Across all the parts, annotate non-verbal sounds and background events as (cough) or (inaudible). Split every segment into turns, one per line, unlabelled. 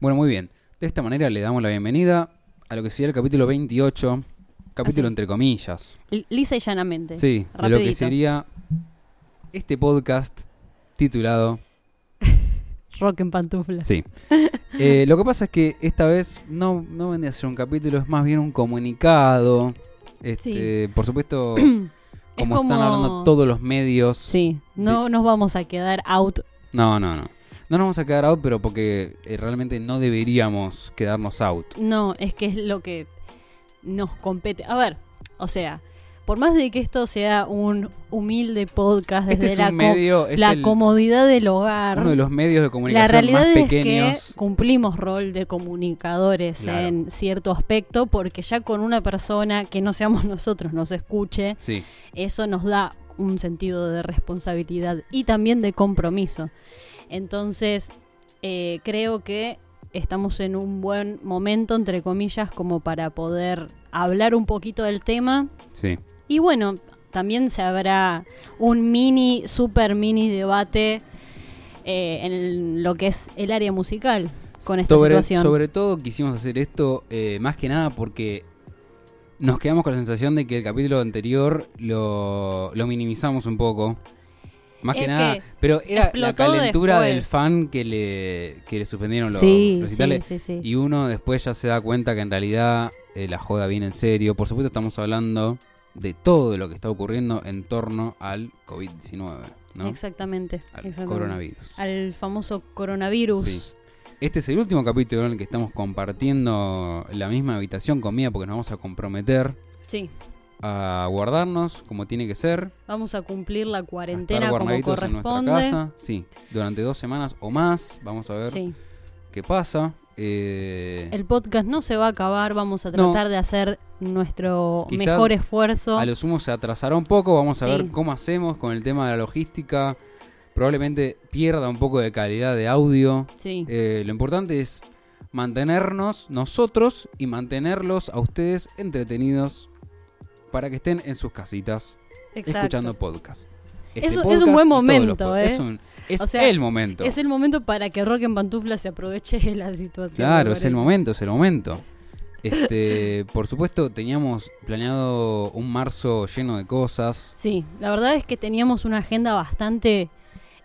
Bueno, muy bien. De esta manera le damos la bienvenida a lo que sería el capítulo 28, capítulo
Así.
entre comillas.
L- Lisa y llanamente.
Sí, de lo que sería este podcast titulado (laughs)
Rock en pantuflas.
Sí. (laughs) Eh, lo que pasa es que esta vez no, no vendría a ser un capítulo, es más bien un comunicado. Este, Por supuesto, (clears throat)
Es
como, están hablando todos los medios.
Sí, no nos vamos a quedar out.
No, no, no. No nos vamos a quedar out, pero porque eh, realmente no deberíamos quedarnos out.
No, es que es lo que nos compete. A ver, o sea, por más de que esto sea un humilde podcast desde
Este es
la,
un medio,
la
el-
comodidad del hogar,
uno de los medios de
la
comunicación
realidad
más
es
pequeños.
que cumplimos rol de comunicadores
Claro.
en cierto aspecto, porque ya con una persona que no seamos (laughs) nosotros nos escuche,
Sí,
eso nos da un sentido de responsabilidad y también de compromiso. Entonces, eh, creo que estamos en un buen momento, entre comillas, como para poder hablar un poquito del tema.
sí.
Y bueno, también se habrá un mini, super mini debate eh, en lo que es el área musical con esta
sobre,
situación.
sobre todo quisimos hacer esto eh, más que nada porque nos quedamos con la sensación de que el capítulo anterior lo, lo minimizamos un poco. Más que nada,
que
pero era la calentura
después.
del fan que le, que le suspendieron los,
sí,
los
sí,
recitales.
sí, sí.
Y uno después ya se da cuenta que en realidad eh, la joda viene en serio. Por supuesto estamos hablando de todo lo que está ocurriendo en torno al COVID-19, ¿no?
Exactamente.
Al
exactamente.
coronavirus.
Al famoso coronavirus.
Este es el último capítulo en el que estamos compartiendo la misma habitación conmigo porque nos vamos a comprometer
Sí.
a guardarnos como tiene que ser.
Vamos a cumplir la cuarentena como
guardaditos en nuestra
corresponde.
casa. Sí, durante dos semanas o más. Vamos a ver
Sí.
qué pasa. Eh,
El podcast no se va a acabar, vamos a
No.
tratar de hacer nuestro
Quizás
mejor esfuerzo.
A lo sumo se atrasará un poco. Vamos a
Sí.
ver cómo hacemos con el tema de la logística. Probablemente pierda un poco de calidad de audio.
Sí.
Eh, lo importante es mantenernos nosotros y mantenerlos a ustedes entretenidos para que estén en sus casitas
exacto.
escuchando podcast.
Es un- es un buen momento, ¿eh?
Es, un- es
O sea,
el momento.
Es el momento para que Rock en Pantufla se aproveche de la situación.
Claro, es el momento, es el momento. Este, (laughs) por supuesto, teníamos planeado un marzo lleno de cosas.
Sí, la verdad es que teníamos una agenda bastante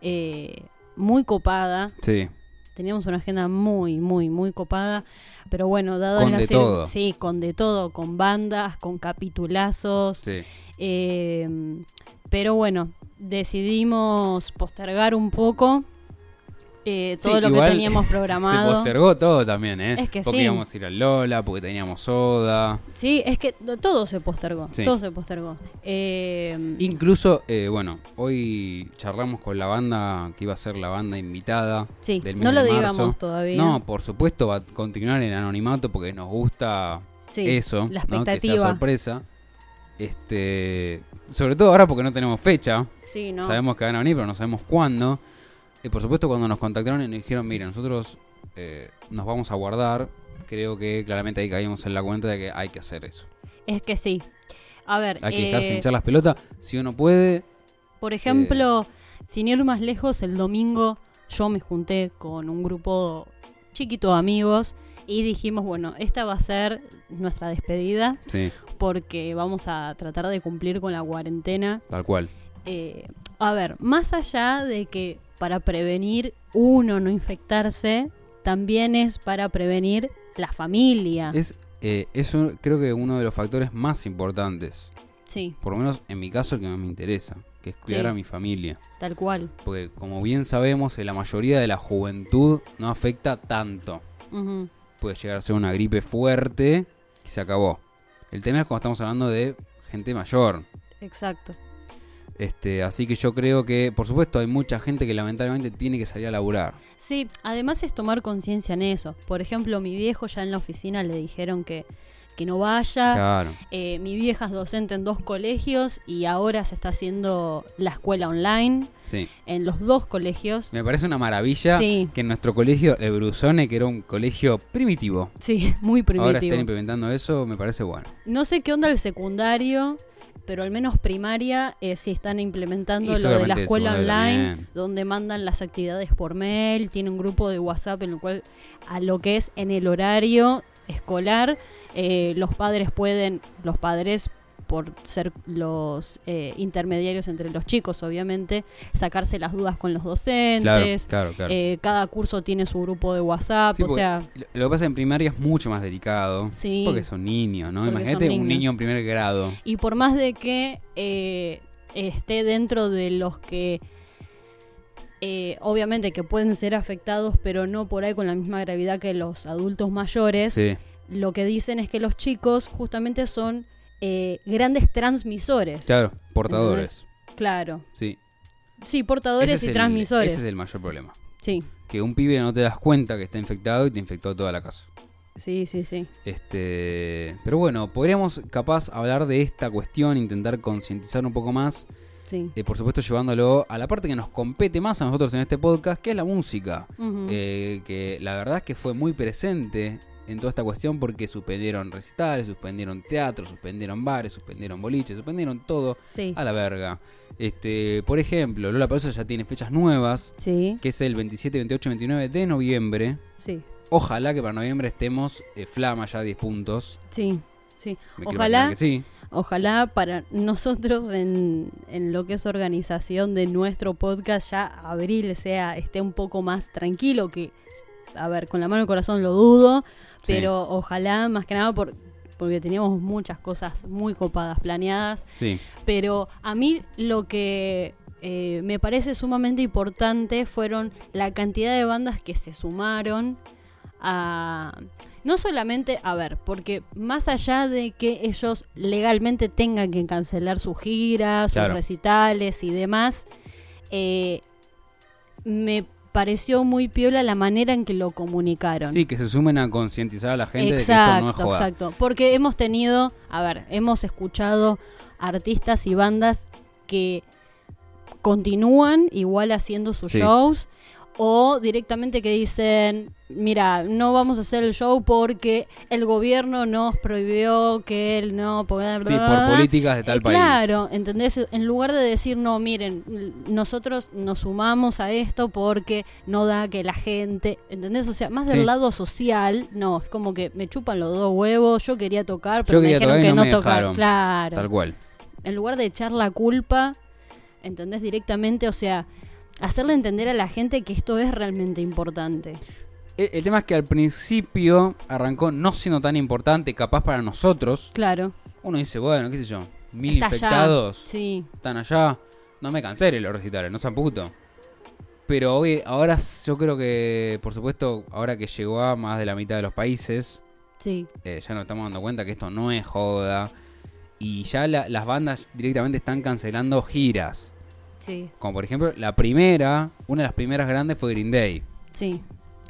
eh, muy copada.
Sí,
Teníamos una agenda muy, muy, muy copada. Pero bueno, dado
Con
la
de todo.
Sí, con de todo, con bandas, con capitulazos.
sí.
Eh, pero bueno, decidimos postergar un poco eh, todo
Sí,
lo que teníamos (laughs)
Se
programado.
postergó todo también, ¿eh?
Es que
porque
sí.
íbamos a ir al Lola, porque teníamos soda.
Sí, es que todo se postergó.
Sí.
Todo se postergó. Eh,
Incluso, eh, bueno, hoy charlamos con la banda que iba a ser la banda invitada.
sí,
del mes
no lo
de
digamos todavía.
No, por supuesto va a continuar en anonimato porque nos gusta eso,
la
¿no? que sea
expectativa.
sorpresa. Este, sobre todo ahora porque no tenemos fecha.
Sí, no.
Sabemos que van a venir, pero no sabemos cuándo. Y por supuesto cuando nos contactaron y nos dijeron, mire, nosotros eh, nos vamos a guardar, creo que claramente ahí caímos en la cuenta de que hay que hacer eso.
Es que sí. A ver,
Hay que dejarse
eh,
hinchar las pelotas. Si uno puede,
por ejemplo, sin ir más lejos, el domingo yo me junté con un grupo chiquito de amigos y dijimos, bueno, esta va a ser nuestra despedida
sí,
porque vamos a tratar de cumplir con la cuarentena.
tal cual.
Eh, a ver, más allá de que para prevenir uno no infectarse, también es para prevenir la familia.
Es, eh, es un- creo que uno de los factores más importantes.
Sí,
Por lo menos en mi caso el que más me interesa, que es cuidar
Sí.
a mi familia.
tal cual.
Porque como bien sabemos, en la mayoría de la juventud no afecta tanto. Puede llegar a ser una gripe fuerte y se acabó. El tema es cuando estamos hablando de gente mayor.
Exacto.
Este, así que yo creo que, por supuesto, hay mucha gente que lamentablemente tiene que salir a laburar.
Sí, además es tomar conciencia en eso. Por ejemplo, mi viejo ya en la oficina le dijeron que, que no vaya.
Claro.
Eh, mi vieja es docente en dos colegios y ahora se está haciendo la escuela online
Sí.
en los dos colegios.
Me parece una maravilla
Sí.
que en nuestro colegio de Brusone, que era un colegio primitivo,
Sí, (laughs) muy
ahora estén
primitivo.
implementando eso, me parece bueno.
No sé qué onda el secundario, pero al menos primaria eh, sí están implementando
Y
lo de la escuela online,
también.
donde mandan las actividades por mail, tiene un grupo de WhatsApp en el cual a lo que es en el horario escolar, eh, los padres pueden, los padres por ser los eh, intermediarios entre los chicos, obviamente, sacarse las dudas con los docentes.
claro, claro.
eh, cada curso tiene su grupo de WhatsApp,
Sí,
o sea,
lo- que pasa en primaria es mucho más delicado.
Sí.
Porque son niños, ¿no? Imagínate un niño en primer grado.
Y por más de que eh, esté dentro de los que eh, obviamente que pueden ser afectados, pero no por ahí con la misma gravedad que los adultos mayores,
Sí,
lo que dicen es que los chicos justamente son eh, grandes transmisores.
claro, portadores.
Claro.
Sí.
Sí, portadores
Ese es
y
el-
transmisores.
Ese es el mayor problema.
Sí,
Que un pibe no te das cuenta que está infectado y te infectó toda la casa.
sí, sí, sí.
Este, pero bueno, podríamos capaz hablar de esta cuestión, intentar concientizar un poco más,
sí.
eh, por supuesto llevándolo a la parte que nos compete más a nosotros en este podcast, que es la música. Eh, que la verdad es que fue muy presente en toda esta cuestión porque suspendieron recitales, suspendieron teatro, suspendieron bares, suspendieron boliches, suspendieron todo
sí.
a la verga. Este, por ejemplo, Lola Palusa ya tiene fechas nuevas,
Sí,
que es el 27, 28, 29 de noviembre.
sí,
Ojalá que para noviembre estemos eh, flama ya 10 puntos.
sí, sí.
Me
Ojalá
imaginar que sí.
Ojalá para nosotros en, en lo que es organización de nuestro podcast ya abril sea esté un poco más tranquilo que a ver con la mano el corazón lo dudo
Sí.
pero ojalá más que nada por, porque teníamos muchas cosas muy copadas planeadas.
Sí,
pero a mí lo que eh, me parece sumamente importante fueron la cantidad de bandas que se sumaron a... No solamente, a ver, porque más allá de que ellos legalmente tengan que cancelar sus giras, sus recitales y demás, eh, me pareció muy piola la manera en que lo comunicaron.
sí, que se sumen a concientizar a la gente de que esto no es joda.
Exacto, porque hemos tenido, a ver, hemos escuchado artistas y bandas que continúan igual haciendo sus
Sí.
shows o directamente que dicen, mira, no vamos a hacer el show porque el gobierno nos prohibió que él no pueda...
Sí, por políticas de tal
Eh,
país.
Claro, ¿entendés? En lugar de decir, no, miren, nosotros nos sumamos a esto porque no da que la gente, ¿entendés? O sea, más del
Sí.
lado social, no, es como que me chupan los dos huevos, yo quería tocar, pero
Yo
me dijeron que
no
no, tocar. Claro.
Tal cual.
En lugar de echar la culpa, ¿entendés? Directamente, o sea, hacerle entender a la gente que esto es realmente importante.
El, el tema es que al principio arrancó no siendo tan importante, capaz para nosotros.
Claro.
Uno dice, bueno, qué sé yo, mil
Está allá.
infectados
Sí,
están allá. No me cancelen los recitales, no sean puto. Pero hoy, ahora yo creo que, por supuesto, ahora que llegó a más de la mitad de los países,
sí,
eh, ya nos estamos dando cuenta que esto no es joda. Y ya la- las bandas directamente están cancelando giras.
Sí,
Como por ejemplo, la primera, una de las primeras grandes fue Green Day.
sí.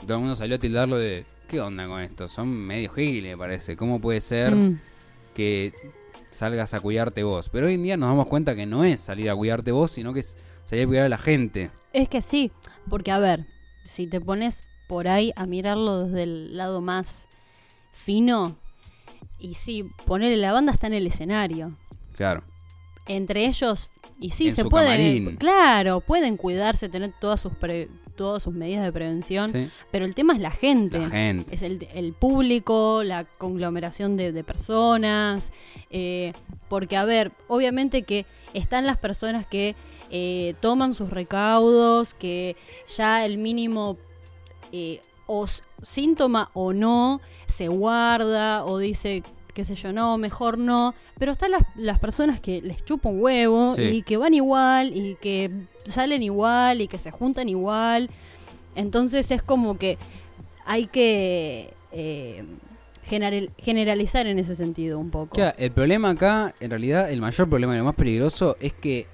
Todo el mundo salió a tildarlo de, ¿qué onda con esto? Son medio giles, me parece. ¿Cómo puede ser
Mm,
que salgas a cuidarte vos? Pero hoy en día nos damos cuenta que no es salir a cuidarte vos, sino que es salir a cuidar a la gente.
Es que sí, porque a ver, si te pones por ahí a mirarlo desde el lado más fino, y sí, ponerle la banda está en el escenario.
Claro.
Entre ellos, y sí,
En
se pueden,
camarín.
claro, pueden cuidarse, tener todas sus pre- todas sus medidas de prevención,
¿sí?
pero el tema es la gente.
La gente.
Es el, el público, la conglomeración de, de personas. eh, porque, a ver, obviamente que están las personas que eh, toman sus recaudos, que ya el mínimo eh, o síntoma o no se guarda o dice qué sé yo, no, mejor no. Pero están las, las personas que les chupa un huevo
Sí.
y que van igual y que salen igual y que se juntan igual. Entonces es como que hay que eh, general- generalizar en ese sentido un poco.
Claro, el problema acá, en realidad, el mayor problema y lo más peligroso es que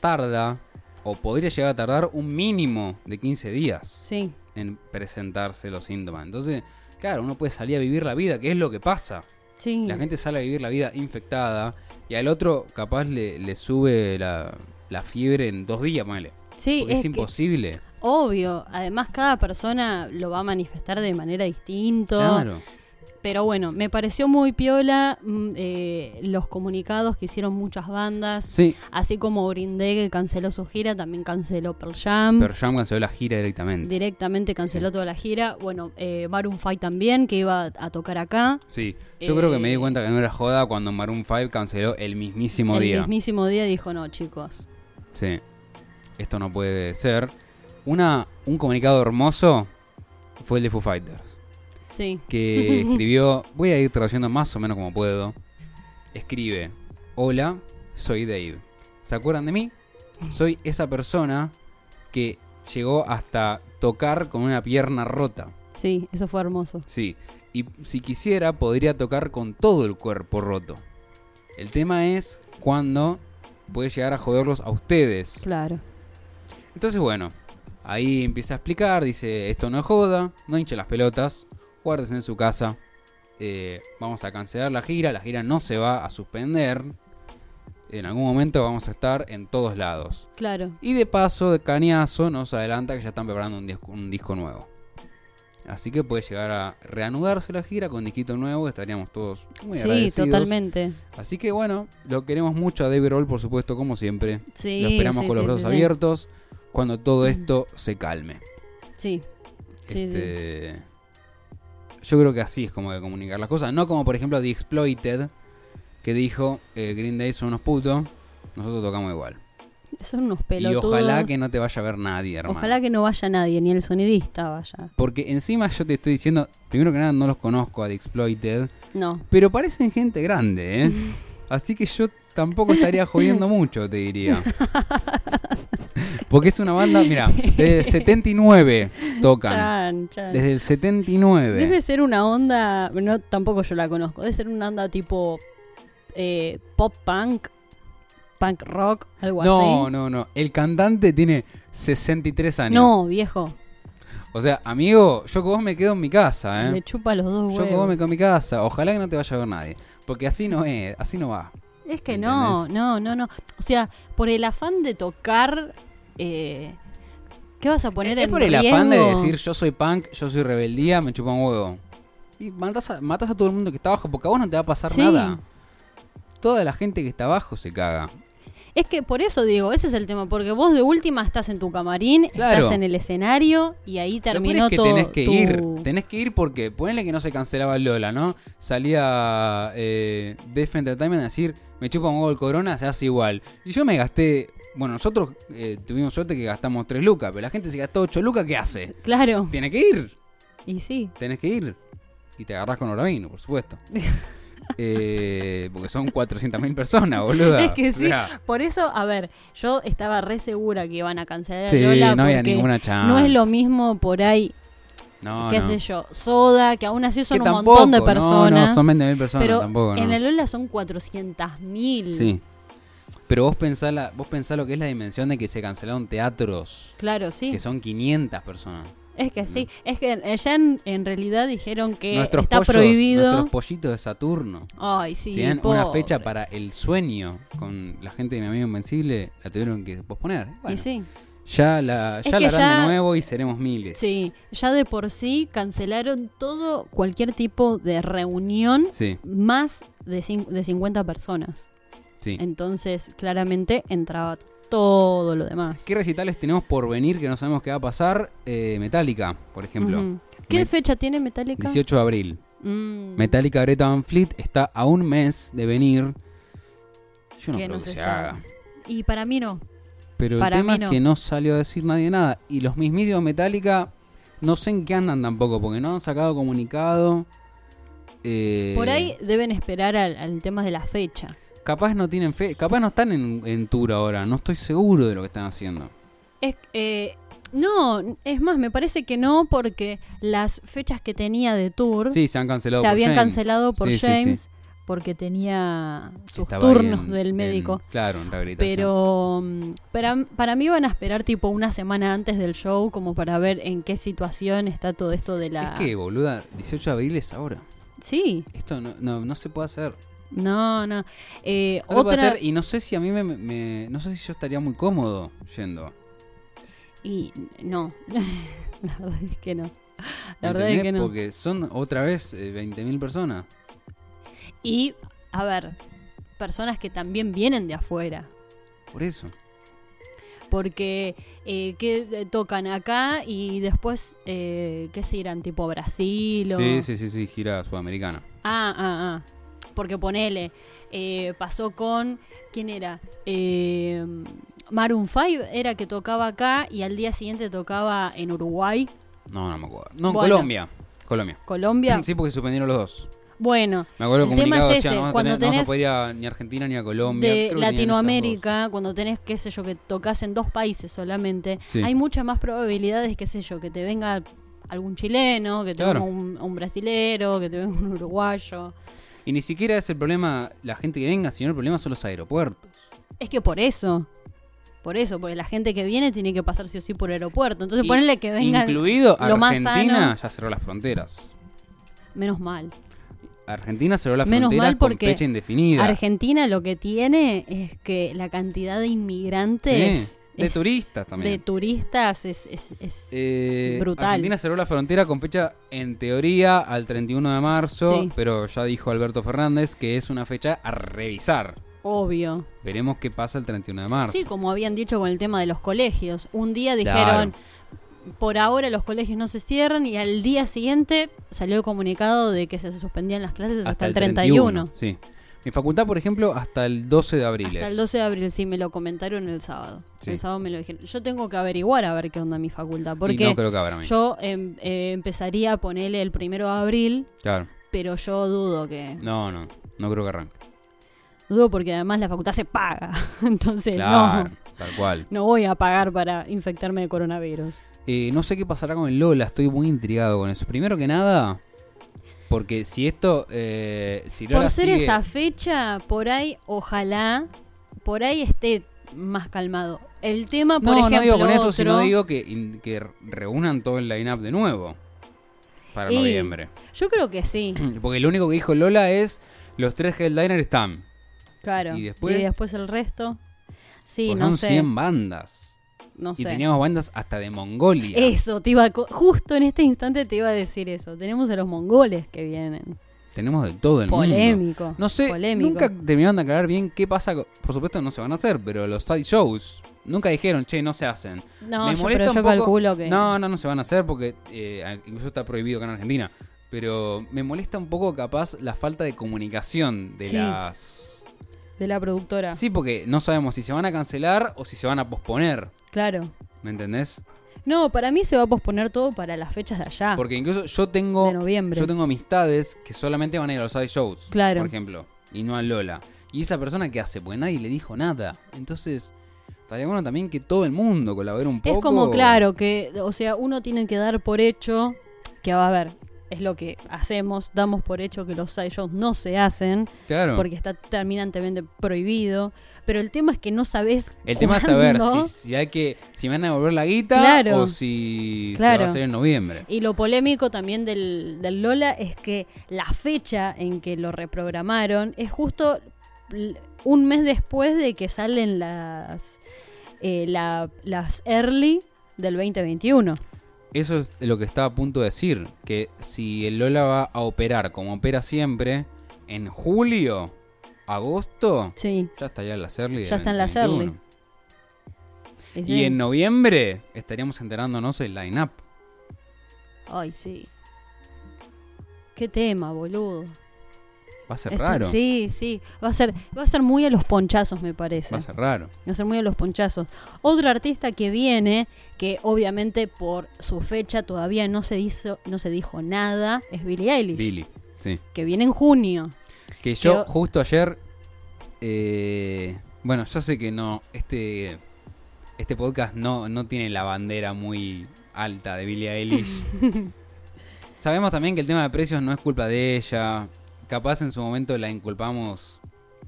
tarda, o podría llegar a tardar, un mínimo de 15 días
Sí,
en presentarse los síntomas. Entonces, claro, uno puede salir a vivir la vida, que es lo que pasa.
Sí.
La gente sale a vivir la vida infectada y al otro capaz le, le sube la, la fiebre en dos días, ponele.
sí,
Porque es,
que-
imposible.
obvio. Además, cada persona lo va a manifestar de manera distinta.
Claro.
Pero bueno, me pareció muy piola mm, eh, los comunicados que hicieron muchas bandas.
Sí,
Así como Green Day que canceló su gira, también canceló Pearl Jam.
pero Jam canceló la gira directamente.
Directamente canceló
Sí.
toda la gira. Bueno, eh, Maroon 5 también, que iba a tocar acá.
Sí, yo creo que me di
Eh,
cuenta que no era joda cuando Maroon 5 canceló el mismísimo
el
día.
mismísimo día dijo, no, chicos.
Sí, esto no puede ser. Una, un comunicado hermoso fue el de Foo Fighters,
Sí.
que (laughs) escribió, voy a ir traduciendo más o menos como puedo. Escribe, hola, soy Dave. ¿Se acuerdan de mí? Soy esa persona que llegó hasta tocar con una pierna rota.
Sí, eso fue hermoso.
Sí, y si quisiera podría tocar con todo el cuerpo roto. El tema es cuando puede llegar a joderlos a ustedes.
Claro.
Entonces, bueno, ahí empieza a explicar, dice, esto no es joda, no hinche las pelotas, guárdese en su casa, eh, vamos a cancelar la gira, la gira no se va a suspender, en algún momento vamos a estar en todos lados.
Claro.
Y de paso, de cañazo, nos adelanta que ya están preparando un disco, un disco nuevo. Así que puede llegar a reanudarse la gira con disquito nuevo, estaríamos todos muy
Sí,
agradecidos.
totalmente.
Así que bueno, lo queremos mucho a David Roll, por supuesto, como siempre.
Sí,
lo esperamos
sí,
con los
sí,
brazos
sí, sí.
abiertos cuando todo esto se calme.
Sí. Sí, sí.
Este, Yo creo que así es como de comunicar las cosas. No como por ejemplo The Exploited, que dijo eh, Green Day son unos putos, nosotros tocamos igual.
Son unos
Y
pelotudos.
ojalá que no te vaya a ver nadie, hermano.
Ojalá que no vaya nadie, ni el sonidista vaya.
Porque encima yo te estoy diciendo, primero que nada no los conozco a The Exploited,
No.
pero parecen gente grande, ¿eh? (laughs) Así que yo tampoco estaría jodiendo (laughs) mucho, te diría. Porque es una banda, mira, desde el 79 tocan.
Chan, chan.
Desde el 79.
Debe ser una onda, no, tampoco yo la conozco, debe ser una onda tipo eh, pop punk, punk rock, algo
No,
así.
no, no. El cantante tiene 63 años.
No, viejo,
O sea, amigo, yo con vos me quedo en mi casa, ¿eh?
me chupa los dos
Yo con vos
huevos.
me quedo en mi casa. Ojalá que no te vaya a ver nadie. Porque así no es, así no va.
Es que no, no, no, no. O sea, por el afán de tocar, eh, ¿qué vas a poner
es
en
por el afán de decir yo soy punk, yo soy rebeldía, me chupa un huevo. Y matas a, matas a todo el mundo que está abajo, porque a vos no te va a pasar
Sí.
nada. Toda la gente que está abajo se caga.
Es que por eso digo, ese es el tema, porque vos de última estás en tu camarín,
Claro.
estás en el escenario y ahí terminó
es que
todo.
tenés que
tu-
ir. Tenés que ir porque ponele que no se cancelaba el Lola, ¿no? Salía eh, Def Entertainment a decir, me chupa un el corona, se hace igual. Y yo me gasté. Bueno, nosotros eh, tuvimos suerte que gastamos 3 lucas, pero la gente se gastó 8 lucas, ¿qué hace?
Claro,
Tiene que ir.
y sí.
Tenés que ir. Y te agarrás con Oravino, por supuesto. (laughs) Eh, porque son 400.000 personas, (laughs) boluda.
Es que sí.
O sea,
Por eso, a ver, yo estaba re segura que iban a cancelar
sí,
a Lola
no había
porque
ninguna chance.
no es lo mismo por ahí,
No,
qué
no.
sé yo, Soda, que aún así son
Que
un
tampoco,
montón de
no,
personas.
No, son 20.000 personas
pero
tampoco, no.
en el Lola son 400.000.
Sí. Pero vos pensá, la, vos pensá lo que es la dimensión de que se cancelaron teatros,
Claro, sí.
que son 500 personas.
Es que sí. Es que allá en, en realidad dijeron que
nuestros
está
pollos,
prohibido.
nuestros pollitos de Saturno.
Ay, sí.
Tienen una fecha para el sueño con la gente de mi amigo Invencible, la tuvieron que posponer. Bueno,
Y sí.
ya la, ya la harán
ya-
de nuevo y seremos miles.
Sí, ya de por sí cancelaron todo, cualquier tipo de reunión
Sí,
más de, de 50 personas.
sí.
Entonces, claramente entraba todo lo demás.
¿Qué recitales tenemos por venir que no sabemos qué va a pasar? Eh, Metallica, por ejemplo.
¿Qué
Me-
fecha tiene Metallica?
18 de abril.
Mm,
Metallica Greta Van Fleet está a un mes de venir. Yo no
que
creo
no
que
se
haga.
Y para mí no.
Pero el tema
no.
es que no salió a decir nadie nada. Y los mismísimos Metallica no sé en qué andan tampoco, porque no han sacado comunicado. Eh,
Por ahí deben esperar al, al tema de la fecha.
Capaz no tienen fe, capaz no están en, en tour ahora. No estoy seguro de lo que están haciendo.
Es, eh, no, es más, me parece que no, porque las fechas que tenía de tour
Sí, se han cancelado
se habían
James.
cancelado por
Sí, sí, sí.
James porque tenía sus
Estaba
turnos
en-
del
en-
médico.
claro, en rehabilitación.
Pero mm, para, para mí van a esperar tipo una semana antes del show como para ver en qué situación está todo esto de la...
Es que, boluda, 18 de abril es ahora.
Sí,
Esto no, no, no se puede hacer.
No, no. Eh,
se puede
otra...
hacer y no sé si a mí me, me- No sé si yo estaría muy cómodo yendo.
Y no, (laughs) la verdad es que no. La verdad es que no.
Porque son otra vez eh, 20.000 personas.
Y, a ver, personas que también vienen de afuera.
Por eso.
Porque eh, que tocan acá y después, eh, ¿qué se irán? Tipo Brasil o...
Sí, sí, sí, sí, gira sudamericana.
Ah, ah, ah. Porque ponele, eh, pasó con. ¿Quién era? Eh, Maroon 5 era que tocaba acá y al día siguiente tocaba en Uruguay,
No, no me acuerdo. No,
Bueno.
Colombia. Colombia.
Colombia. (laughs)
Sí, porque suspendieron los dos.
Bueno,
Me acuerdo
El tema es
decía,
ese,
no,
cuando
tener- no vas a
tenés
poder ir a- ni a Argentina ni a Colombia.
de Latinoamérica, cuando tenés, qué sé yo, que tocas en dos países solamente,
Sí.
hay muchas más probabilidades, qué sé yo, que te venga algún chileno, que te
Claro.
venga un, un brasilero, que te venga un uruguayo.
Y ni siquiera es el problema la gente que venga, sino el problema son los aeropuertos.
Es que por eso, por eso, porque la gente que viene tiene que pasar sí o sí por aeropuerto. Entonces
Y-
ponele que vengan
Incluido
lo
Argentina, ya cerró las fronteras.
menos mal.
Argentina cerró las
Menos
fronteras
mal
con
porque
fecha indefinida.
Argentina lo que tiene es que la cantidad de inmigrantes
Sí, de
es-
turistas
de
también.
turistas es, es- es-
Eh,
brutal.
Argentina cerró la frontera con fecha, en teoría, al 31 de marzo,
Sí.
pero ya dijo Alberto Fernández que es una fecha a revisar.
obvio.
Veremos qué pasa el 31 de marzo.
Sí, como habían dicho con el tema de los colegios. Un día
Claro.
dijeron, por ahora los colegios no se cierran y al día siguiente salió el comunicado de que se suspendían las clases hasta, el 31.
Sí. Mi facultad, por ejemplo, hasta el 12 de abril.
Hasta
es.
el 12 de abril, sí, me lo comentaron el sábado.
Sí.
El sábado me lo dijeron. Yo tengo que averiguar a ver qué onda mi facultad.
Y
Porque
no creo que habrá.
yo em, eh, empezaría a ponerle el primero de abril,
Claro.
pero yo dudo que...
No, no. No creo que arranque.
Dudo porque además la facultad se paga. (laughs) Entonces
Claro,
no,
tal cual.
no voy a pagar para infectarme de coronavirus.
Eh, no sé qué pasará con el Lola, estoy muy intrigado con eso. Primero que nada, porque si esto. Eh, si
Por ser
sigue-
esa fecha, por ahí, ojalá, por ahí esté más calmado. El tema, por
No,
ejemplo,
no digo con eso,
otro-
sino digo que, que reúnan todo el line-up de nuevo. Para
Y-
noviembre.
Yo creo que sí, (clears throat)
Porque lo único que dijo Lola es: los tres headliners están.
claro.
¿Y después?
el resto. Sí,
Pues
no
son
sé.
100 bandas.
No
Y
sé.
teníamos bandas hasta de Mongolia.
Eso, te iba a justo en este instante te iba a decir eso. Tenemos a los mongoles que vienen.
Tenemos de todo el mundo.
Polémico.
No sé,
polémico.
nunca terminaron de aclarar bien qué pasa. Por supuesto, no se van a hacer, pero los side shows nunca dijeron, che, no se hacen.
No,
Me
yo,
molesta
pero
un poco-
calculo que.
No, no, no se van a hacer porque eh, incluso está prohibido acá en Argentina. Pero me molesta un poco, capaz, la falta de comunicación de
Sí.
las.
De la productora.
Sí, porque no sabemos si se van a cancelar o si se van a posponer.
Claro.
¿Me entendés?
No, para mí se va a posponer todo para las fechas de allá.
Porque incluso yo tengo.
de noviembre.
Yo tengo amistades que solamente van a ir a los side shows.
Claro.
Por ejemplo. Y no a Lola. Y esa persona, ¿qué hace? Pues nadie le dijo nada. Entonces, estaría bueno también que todo el mundo colabore un poco.
Es como claro que, o sea, uno tiene que dar por hecho que va a ver, es lo que hacemos, damos por hecho que los side shows no se hacen
Claro.
porque está terminantemente prohibido, pero el tema es que no sabes
El tema es saber si, si hay que si van a devolver la guita
Claro.
o si se va a hacer en noviembre.
Y lo polémico también del, del Lola es que la fecha en que lo reprogramaron es justo un mes después de que salen las, eh, la- las early del 2021.
Eso es lo que estaba a punto de decir, que si el Lola va a operar como opera siempre en julio, agosto,
Sí.
ya estaría en la Early.
Ya
del
está en la
2021.
y sí.
en noviembre estaríamos enterándonos el line-up.
Ay, sí. Qué tema, boludo.
Va a ser
Está-
raro.
Sí, sí. Va a ser, va a ser muy a los ponchazos, me parece.
Va a ser raro.
Va a ser muy a los ponchazos. Otro artista que viene, que obviamente por su fecha todavía no se hizo, no se dijo nada, es Billie Eilish.
Billy. Sí.
Que viene en junio.
Que yo
Yo-
justo ayer. eh, bueno, yo sé que no. Este. Este podcast no, no tiene la bandera muy alta de Billie Eilish. (laughs) Sabemos también que el tema de precios no es culpa de ella. Capaz en su momento la inculpamos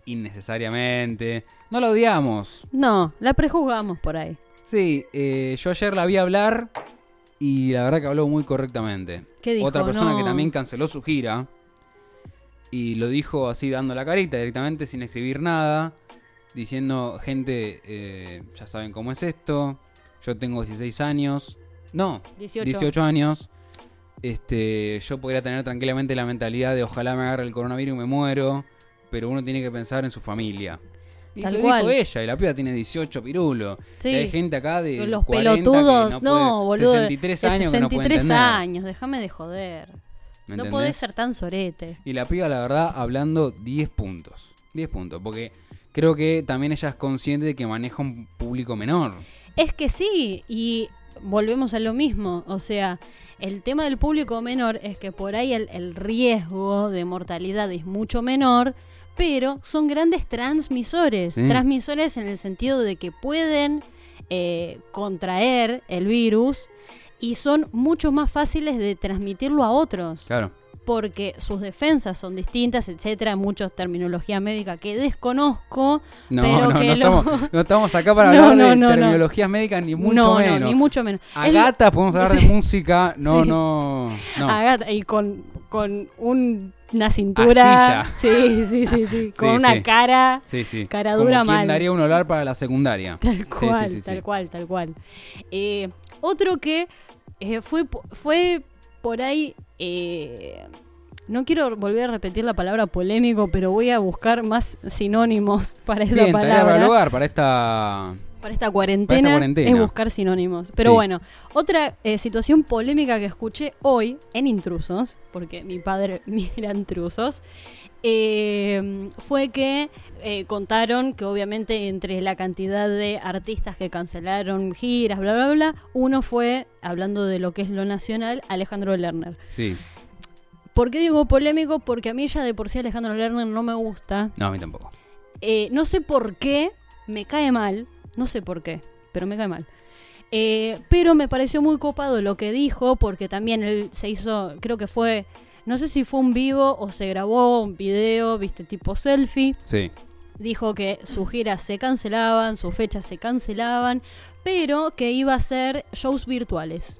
innecesariamente. No la odiamos.
No, la prejuzgamos por ahí.
Sí, eh, yo ayer la vi hablar y la verdad que habló muy correctamente.
¿Qué dijo?
Otra persona
No.
que también canceló su gira y lo dijo así dando la carita directamente sin escribir nada, diciendo, gente, eh, ya saben cómo es esto, yo tengo 16 años, no,
18.
18 años, este, yo podría tener tranquilamente la mentalidad de ojalá me agarre el coronavirus y me muero, pero uno tiene que pensar en su familia. Y
Tal
lo
cual.
dijo ella, y la piba tiene 18 pirulos.
Sí.
Y hay gente acá de
Los
40 que
pelotudos,
no,
no,
puede-
boludo.
63
de
años que no puede
63
entender.
años, déjame de joder.
¿me
No podés ser tan sorete.
Y la piba, la verdad, hablando 10 puntos. 10 puntos, porque creo que también ella es consciente de que maneja un público menor.
Es que sí, y volvemos a lo mismo. O sea, el tema del público menor es que por ahí el, el riesgo de mortalidad es mucho menor, pero son grandes transmisores.
Sí.
Transmisores en el sentido de que pueden eh, contraer el virus y son mucho más fáciles de transmitirlo a otros
Claro.
Porque sus defensas son distintas, etcétera, muchos terminología médica que desconozco,
No,
pero
no,
que
no,
lo-
estamos, no estamos acá para (laughs)
No,
hablar de
no, no.
terminologías médicas, ni mucho
no,
menos.
no, ni mucho menos.
A
El-
podemos hablar de (laughs) música, no,
Sí.
no, no.
Agata, y con, con un- una cintura. Sí, sí, sí, sí. (laughs) Con
Sí,
una
sí.
cara
Sí, sí.
cara
Como
dura
quien
mal.
daría un olar para la secundaria.
tal cual, tal cual, tal cual. Eh, otro que eh, fue, fue por ahí. Eh, no quiero volver a repetir la palabra polémico, pero voy a buscar más sinónimos para esa
Bien, tarea para
palabra.
el hogar, para esta...
Para esta cuarentena,
cuarentena.
es buscar sinónimos. Pero
Sí.
bueno, otra eh, situación polémica que escuché hoy en Intrusos, porque mi padre (laughs) mira Intrusos, eh, fue que eh, contaron que obviamente entre la cantidad de artistas que cancelaron giras, bla, bla, bla, uno fue, hablando de lo que es lo nacional, Alejandro Lerner.
Sí.
¿Por qué digo polémico? Porque a mí ya de por sí Alejandro Lerner no me gusta.
No, a mí tampoco.
Eh, no sé por qué, me cae mal, no sé por qué, pero me cae mal. Eh, pero me pareció muy copado lo que dijo, porque también él se hizo, creo que fue, no sé si fue un vivo o se grabó un video, viste, tipo selfie.
Sí.
Dijo que sus giras se cancelaban, sus fechas se cancelaban, pero que iba a ser shows virtuales,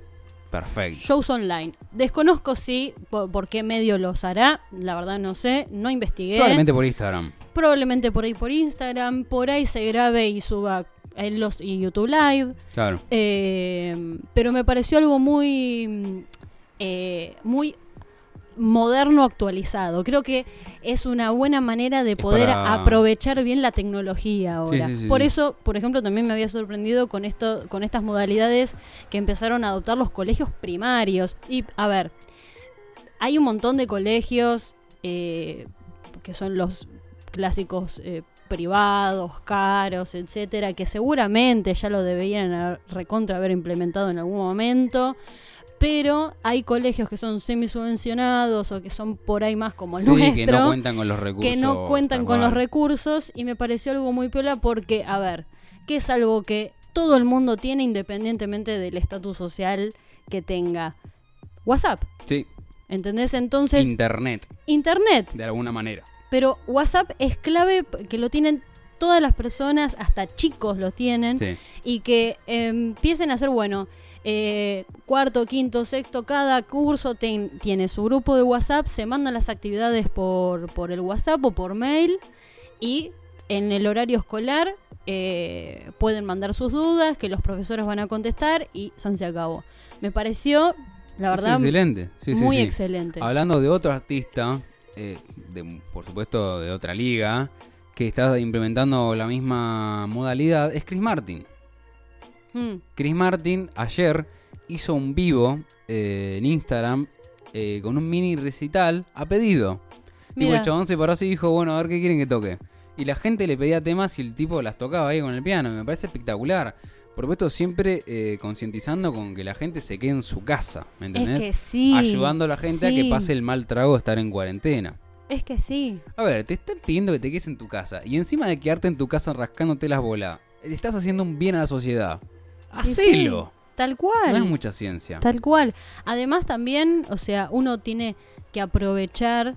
Perfecto.
shows online. Desconozco si, por, por qué medio los hará, la verdad no sé, no investigué
Probablemente por Instagram.
probablemente por ahí por Instagram, por ahí se grabe y suba en los y YouTube Live.
Claro.
Eh, pero me pareció algo muy, eh, muy moderno actualizado. Creo que es una buena manera de
Es
poder
para-
aprovechar bien la tecnología ahora.
Sí, sí, sí,
Por eso, por ejemplo, también me había sorprendido con esto, con estas modalidades que empezaron a adoptar los colegios primarios. Y a ver, hay un montón de colegios eh, que son los clásicos eh, privados, caros, etcétera, que seguramente ya lo deberían recontra haber implementado en algún momento. Pero hay colegios que son semi-subvencionados o que son por ahí más como el
Sí,
nuestro
que no cuentan con los recursos.
que no cuentan con los recursos y me pareció algo muy piola porque, a ver, que es algo que todo el mundo tiene independientemente del estatus social que tenga. WhatsApp,
Sí.
¿entendés? Entonces,
Internet,
Internet,
de alguna manera.
Pero WhatsApp es clave que lo tienen todas las personas, hasta chicos lo tienen,
Sí.
y que eh, empiecen a hacer, bueno, eh, cuarto, quinto, sexto, cada curso ten- tiene su grupo de WhatsApp, se mandan las actividades por, por el WhatsApp o por mail y en el horario escolar eh, pueden mandar sus dudas, que los profesores van a contestar y San se acabó. Me pareció, la verdad,
excelente. Sí,
muy
sí.
excelente.
Hablando de otro artista, eh, de, por supuesto de otra liga, que está implementando la misma modalidad, es Chris Martin.
Mm,
Chris Martin ayer hizo un vivo eh, en Instagram eh, con un mini recital a pedido. Tipo, el chabón se paró así y dijo, bueno, a ver qué quieren que toque. Y la gente le pedía temas y el tipo las tocaba ahí con el piano. y Me parece espectacular. Por supuesto, siempre eh, concientizando con que la gente se quede en su casa. ¿Me entendés?
Es que sí.
Ayudando a la gente a que pase el mal trago de estar en cuarentena.
Es que sí.
A ver, te están pidiendo que te quedes en tu casa. Y encima de quedarte en tu casa rascándote las bolas, le estás haciendo un bien a la sociedad.
Sí,
Hacelo.
tal cual.
No es mucha ciencia.
Tal cual. Además también, o sea, uno tiene que aprovechar,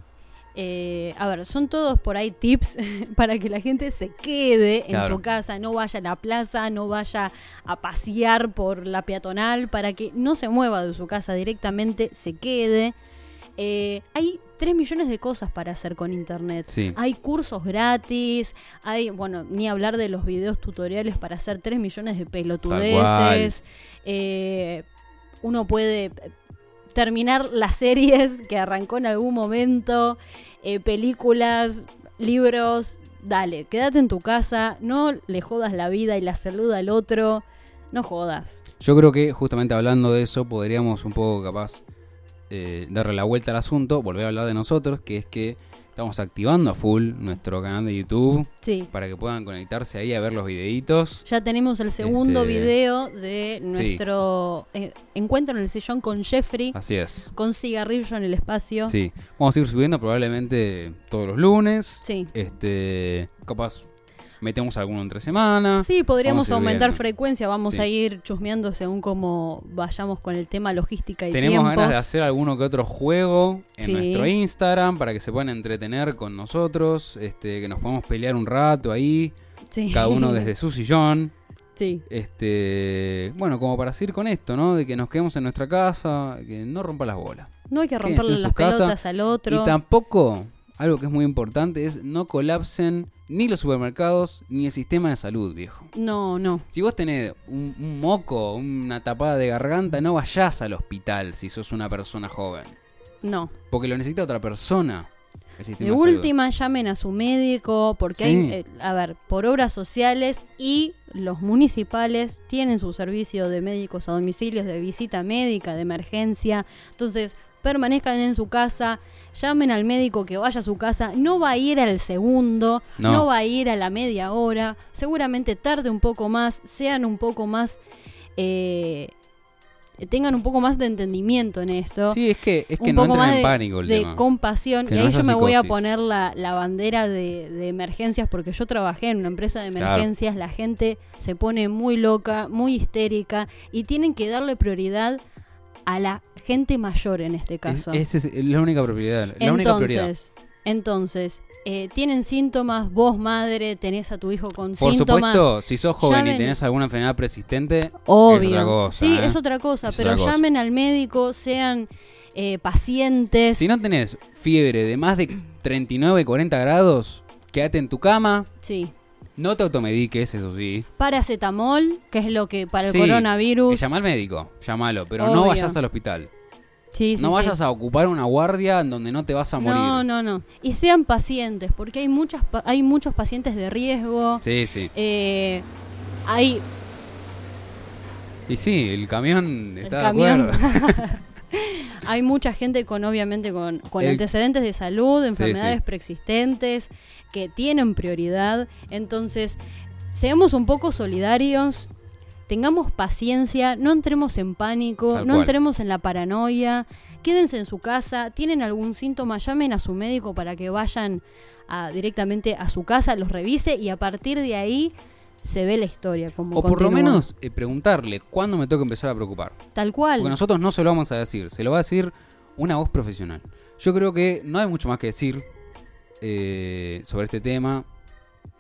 eh, a ver, son todos por ahí tips (laughs) para que la gente se quede en su casa, no vaya a la plaza, no vaya a pasear por la peatonal, para que no se mueva de su casa directamente, se quede. Eh, hay 3 millones de cosas para hacer con internet.
Sí.
Hay cursos gratis, hay, bueno, ni hablar de los videos tutoriales para hacer 3 millones de pelotudeces. Eh, uno puede terminar las series (laughs) que arrancó en algún momento, eh, películas, libros. Dale, quédate en tu casa, no le jodas la vida y la salud al otro, no jodas.
Yo creo que justamente hablando de eso podríamos un poco capaz eh, darle la vuelta al asunto, volver a hablar de nosotros, que es que estamos activando a full nuestro canal de YouTube
Sí.
para que puedan conectarse ahí a ver los videitos.
Ya tenemos el segundo
Este-
video de nuestro eh, encuentro en el sillón con Jeffrey,
Así es.
con cigarrillo en el espacio.
Sí, vamos a ir subiendo probablemente todos los lunes.
Sí.
Este, capaz metemos alguno entre semana.
Sí, podríamos aumentar
viendo.
frecuencia, vamos
Sí.
a ir chusmeando según cómo vayamos con el tema logística y
Tenemos
tiempos.
ganas de hacer alguno que otro juego en
Sí.
nuestro Instagram para que se puedan entretener con nosotros, este, que nos podamos pelear un rato ahí,
Sí.
cada uno desde (laughs) su sillón.
Sí,
Este, bueno, como para seguir con esto, ¿no? De que nos quedemos en nuestra casa, que no rompa las bolas.
no hay que romperle las pelotas al otro.
Y tampoco, algo que es muy importante es no colapsen ni los supermercados ni el sistema de salud, viejo.
No, no.
Si vos tenés un, un moco, una tapada de garganta, no vayas al hospital si sos una persona joven.
No.
Porque lo necesita otra persona. el sistema
De
salud.
última, llamen a su médico, porque
Sí.
hay, eh, a ver, por obras sociales y los municipales tienen su servicio de médicos a domicilios, de visita médica, de emergencia. Entonces, permanezcan en su casa, llamen al médico que vaya a su casa, no va a ir al segundo,
No.
no, va a ir a la media hora, seguramente tarde un poco más, sean un poco más... eh, tengan un poco más de entendimiento en esto
Sí, es que, es que
un
no
poco más
en
de,
pánico el
de
tema.
compasión.
Que
y
no
ahí yo me voy a poner la, la bandera de, de emergencias porque yo trabajé en una empresa de
Claro.
emergencias. La gente se pone muy loca, muy histérica y tienen que darle prioridad a la gente mayor en este
Es-
caso.
Esa es la única propiedad. La única prioridad.
entonces, eh, tienen síntomas, vos madre, tenés a tu hijo con
Por
síntomas.
supuesto, si sos joven y tenés alguna enfermedad persistente,
Obvio.
es otra cosa.
sí,
¿eh?
es otra cosa,
Es
pero
otra cosa.
llamen al médico, sean eh, pacientes.
Si no tenés fiebre de más de 39, 40 grados, quédate en tu cama.
Sí.
No te automediques, eso sí.
paracetamol, que es lo que para el
Sí,
coronavirus.
Llama al médico, llámalo, pero no
Obvio.
vayas al hospital.
Sí, sí,
no
sí.
vayas a ocupar una guardia en donde no te vas a morir.
No, no, no. Y sean pacientes, porque hay muchas pa- hay muchos pacientes de riesgo.
Sí, sí.
eh, hay
Y sí, el camión está de
camión.
acuerdo. (laughs) (laughs)
hay mucha gente con obviamente con, con
El-
antecedentes de salud,
Sí,
enfermedades
sí.
preexistentes que tienen prioridad. Entonces, seamos un poco solidarios. Tengamos paciencia, no entremos en pánico,
Tal
no
cual.
entremos en la paranoia, quédense en su casa, tienen algún síntoma, llamen a su médico para que vayan a- directamente a su casa, los revise y a partir de ahí se ve la historia. Como
O por lo menos eh, preguntarle cuándo me que empezar a preocupar.
Tal cual.
Porque nosotros no se lo vamos a decir, se lo va a decir una voz profesional. Yo creo que no hay mucho más que decir eh, sobre este tema.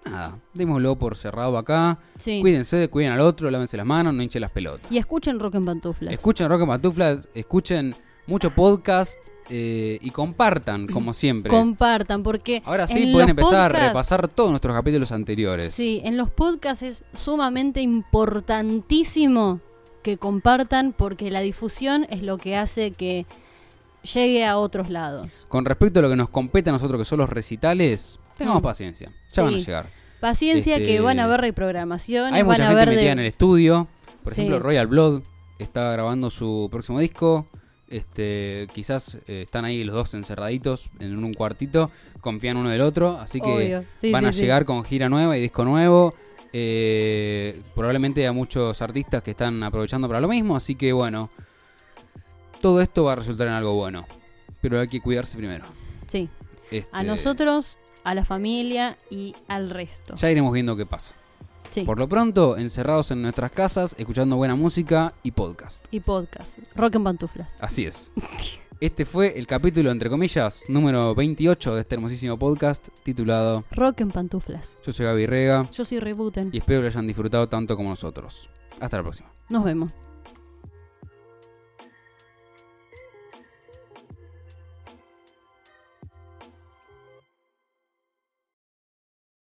Nada, démoslo por cerrado acá.
Sí.
Cuídense, cuiden al otro, lávense las manos, no hinchen las pelotas.
Y escuchen Rock en Pantuflas.
Escuchen Rock en Pantuflas, escuchen mucho podcast eh, y compartan, como (clears throat) siempre.
Compartan, porque.
Ahora sí
en
pueden empezar a repasar todos nuestros capítulos anteriores.
Sí, en los podcasts es sumamente importantísimo que compartan porque la difusión es lo que hace que llegue a otros lados.
Con respecto a lo que nos compete a nosotros, que son los recitales, tengamos
Mm.
paciencia. Ya van a llegar.
Paciencia
Este,
que van a ver reprogramación,
Hay
van
mucha
a
gente
ver
metida
de-
en el estudio. Por
Sí.
ejemplo, Royal Blood está grabando su próximo disco. Este, quizás eh, están ahí los dos encerraditos en un cuartito, confían uno del otro, así que
sí,
van
sí,
a
sí.
llegar con gira nueva y disco nuevo. Eh, probablemente a muchos artistas que están aprovechando para lo mismo, así que bueno, todo esto va a resultar en algo bueno, pero hay que cuidarse primero.
Sí,
Este,
a nosotros, a la familia y al resto.
ya iremos viendo qué pasa.
Sí.
Por lo pronto, encerrados en nuestras casas, escuchando buena música y podcast.
Y podcast. Rock en Pantuflas.
Así es. Este fue el capítulo, entre comillas, número 28 de este hermosísimo podcast titulado
Rock en Pantuflas.
Yo soy Gaby Rega
Yo soy Rebooten.
y espero que lo hayan disfrutado tanto como nosotros. Hasta la próxima.
Nos vemos.